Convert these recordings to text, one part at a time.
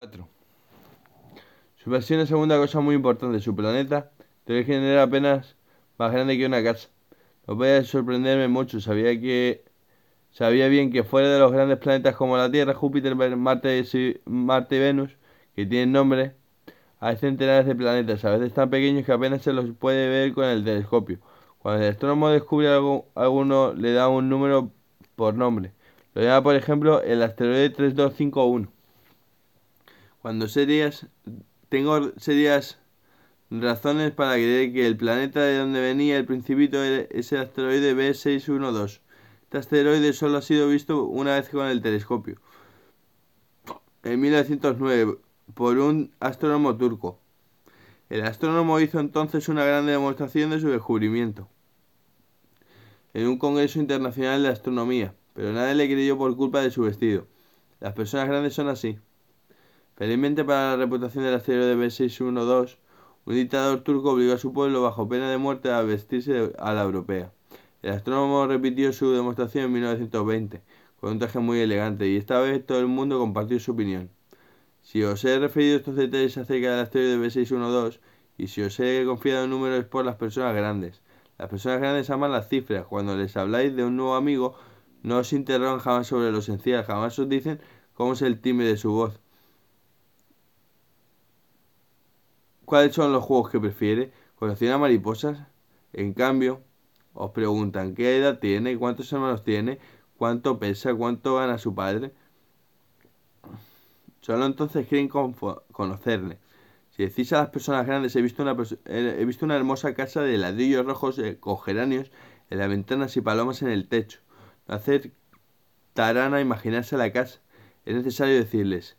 4. Su versión es segunda cosa muy importante. Su planeta debe generar apenas más grande que una casa. No puede sorprenderme mucho. Sabía que sabía bien que fuera de los grandes planetas como la Tierra, Júpiter, Marte, Marte y Venus, que tienen nombre, hay centenares de planetas, a veces tan pequeños que apenas se los puede ver con el telescopio. Cuando el astrónomo descubre algo, alguno, le da un número por nombre. Lo llama, por ejemplo, el asteroide 3251. Cuando serias, tengo serias razones para creer que el planeta de donde venía el principito es el asteroide B612. Este asteroide solo ha sido visto una vez con el telescopio. En 1909 por un astrónomo turco. El astrónomo hizo entonces una gran demostración de su descubrimiento en un congreso internacional de astronomía, pero nadie le creyó por culpa de su vestido. Las personas grandes son así. Felizmente para la reputación del asteroide B612, un dictador turco obligó a su pueblo bajo pena de muerte a vestirse a la europea. El astrónomo repitió su demostración en 1920, con un traje muy elegante, y esta vez todo el mundo compartió su opinión. Si os he referido estos detalles acerca del asteroide B612, y si os he confiado en números por las personas grandes. Las personas grandes aman las cifras. Cuando les habláis de un nuevo amigo, no os interrogan jamás sobre lo esencial, jamás os dicen cómo es el timbre de su voz. ¿Cuáles son los juegos que prefiere? ¿Colecciona mariposas? En cambio, os preguntan qué edad tiene, cuántos hermanos tiene, cuánto pesa, cuánto gana su padre. Solo entonces quieren conocerle. Si decís a las personas grandes, he visto una, he visto una hermosa casa de ladrillos rojos eh, con geranios en las ventanas y palomas en el techo. No hacer tarana imaginarse la casa. Es necesario decirles,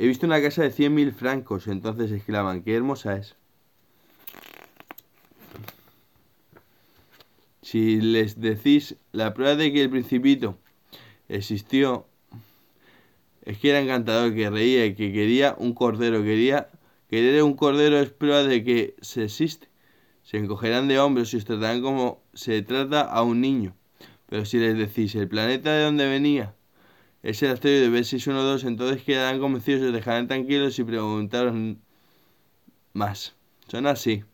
He visto una casa de cien mil francos, entonces exclaman, qué hermosa es. Si les decís la prueba de que el principito existió, es que era encantador, que reía y que quería un cordero, quería querer un cordero es prueba de que se existe. Se encogerán de hombros y os tratarán como se trata a un niño. Pero si les decís el planeta de donde venía es el asteroide B612, entonces quedarán convencidos, os dejarán tranquilos y preguntaron más. Son así.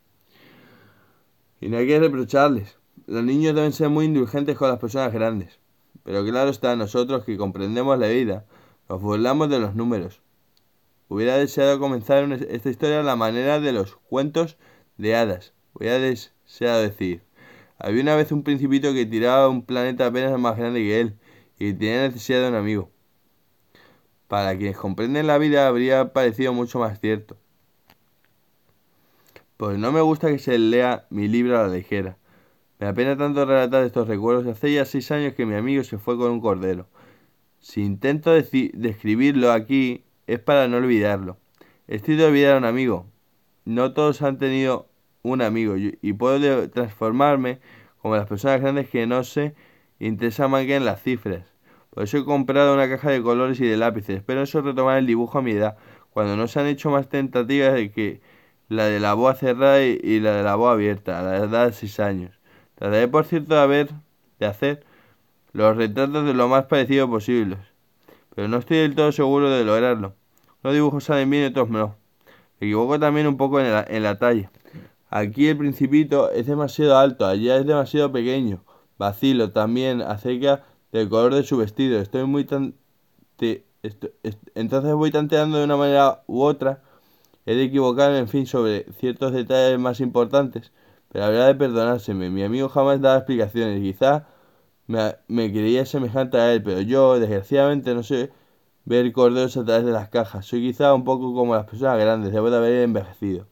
Y no hay que reprocharles. Los niños deben ser muy indulgentes con las personas grandes. Pero claro está, nosotros que comprendemos la vida, nos burlamos de los números. Hubiera deseado comenzar esta historia a la manera de los cuentos de hadas. Hubiera deseado decir, había una vez un principito que tiraba un planeta apenas más grande que él y tenía necesidad de un amigo. Para quienes comprenden la vida habría parecido mucho más cierto. Pues no me gusta que se lea mi libro a la ligera. Me apena tanto relatar estos recuerdos. Hace ya seis años que mi amigo se fue con un cordero. Si intento describirlo aquí es para no olvidarlo. Estoy de olvidar a un amigo. No todos han tenido un amigo y puedo transformarme como las personas grandes que no se interesan más que en las cifras. Por eso he comprado una caja de colores y de lápices. Espero eso retomar el dibujo a mi edad, cuando no se han hecho más tentativas de que la de la boa cerrada y, la de la boa abierta, a la edad de 6 años. Trataré, por cierto, de, haber, de hacer los retratos de lo más parecido posible, pero no estoy del todo seguro de lograrlo. Los dibujos salen bien y otros no. Me equivoco también un poco en la, en la talla. Aquí el principito es demasiado alto, allá es demasiado pequeño. Vacilo también acerca del color de su vestido. Estoy muy tan... entonces voy tanteando de una manera u otra. He de equivocarme, en fin, sobre ciertos detalles más importantes. Pero habrá de perdonárseme. Mi amigo jamás daba explicaciones. Quizá me, me creía semejante a él, pero yo, desgraciadamente, no sé ver corderos a través de las cajas. Soy quizá un poco como las personas grandes. Debo de haber envejecido.